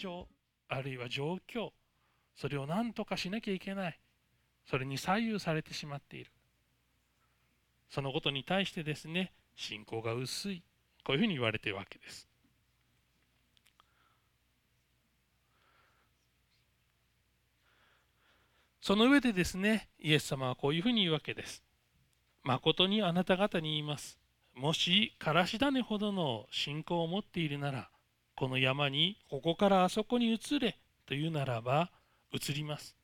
情あるいは状況それを何とかしなきゃいけない。それに左右されてしまっている。そのことに対してですね信仰が薄い。こういうふうに言われているわけです。その上でですねイエス様はこういうふうに言うわけです。誠にあなた方に言います。もしからし種ほどの信仰を持っているならこの山にここからあそこに移れというならば移ります。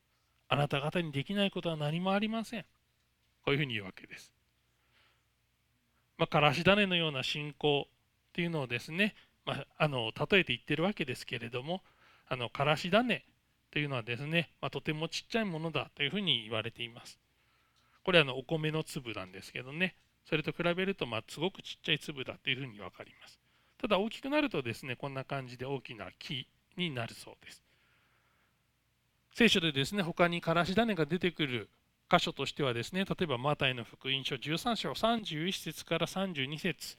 あなた方にできないことは何もありません。こういうふうに言うわけです。まあ、からし種のような信仰っていうのをですね、まあ、あの例えて言ってるわけですけれどもあのからし種というのはですね、まあ、とてもちっちゃいものだというふうに言われています。これはあのお米の粒なんですけどね。それと比べるとまあすごくちっちゃい粒だというふうに分かります。ただ大きくなるとですねこんな感じで大きな木になるそうです聖書でですね他にからし種が出てくる箇所としてはですね、例えばマタイの福音書13章31節から32節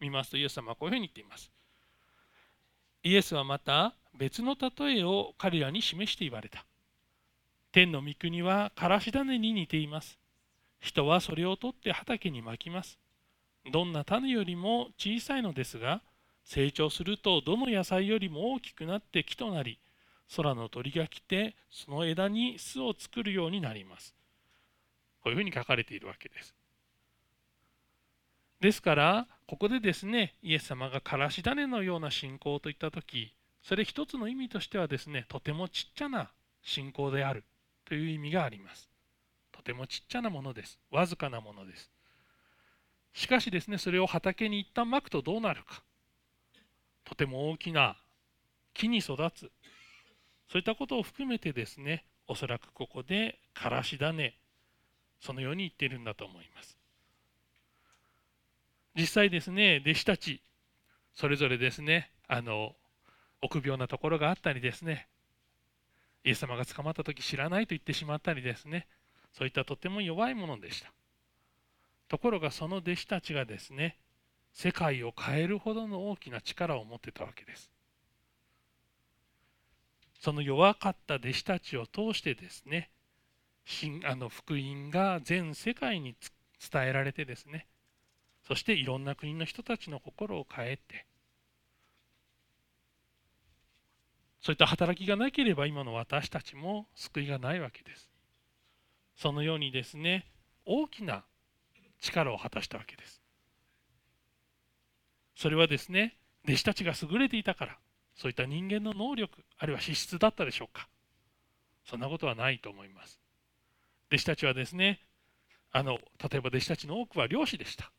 見ますとイエス様はこういうふうに言っています。イエスはまた別の例えを彼らに示して言われた。天の御国はからし種に似ています。人はそれを取って畑にまきます。どんな種よりも小さいのですが、成長するとどの野菜よりも大きくなって木となり、空の鳥が来てその枝に巣を作るようになります。こういうふうに書かれているわけです。ですからここでですねイエス様がからし種のような信仰といった時それ一つの意味としてはですねとてもちっちゃな信仰であるという意味があります。とてもちっちゃなものです。わずかなものです。しかしですねそれを畑に一旦まくとどうなるかとても大きな木に育つ。そういったことを含めてですねおそらくここでからし種そのように言っているんだと思います。実際ですね弟子たちそれぞれですねあの臆病なところがあったりですねイエス様が捕まった時知らないと言ってしまったりですねそういったとても弱いものでした。ところがその弟子たちがですね世界を変えるほどの大きな力を持ってたわけです。その弱かった弟子たちを通してですねあの福音が全世界に伝えられてですねそしていろんな国の人たちの心を変えてそういった働きがなければ今の私たちも救いがないわけです。そのようにですね大きな力を果たしたわけです。それはですね弟子たちが優れていたからそういった人間の能力あるいは資質だったでしょうか。そんなことはないと思います。弟子たちはですねあの例えば弟子たちの多くは漁師でした。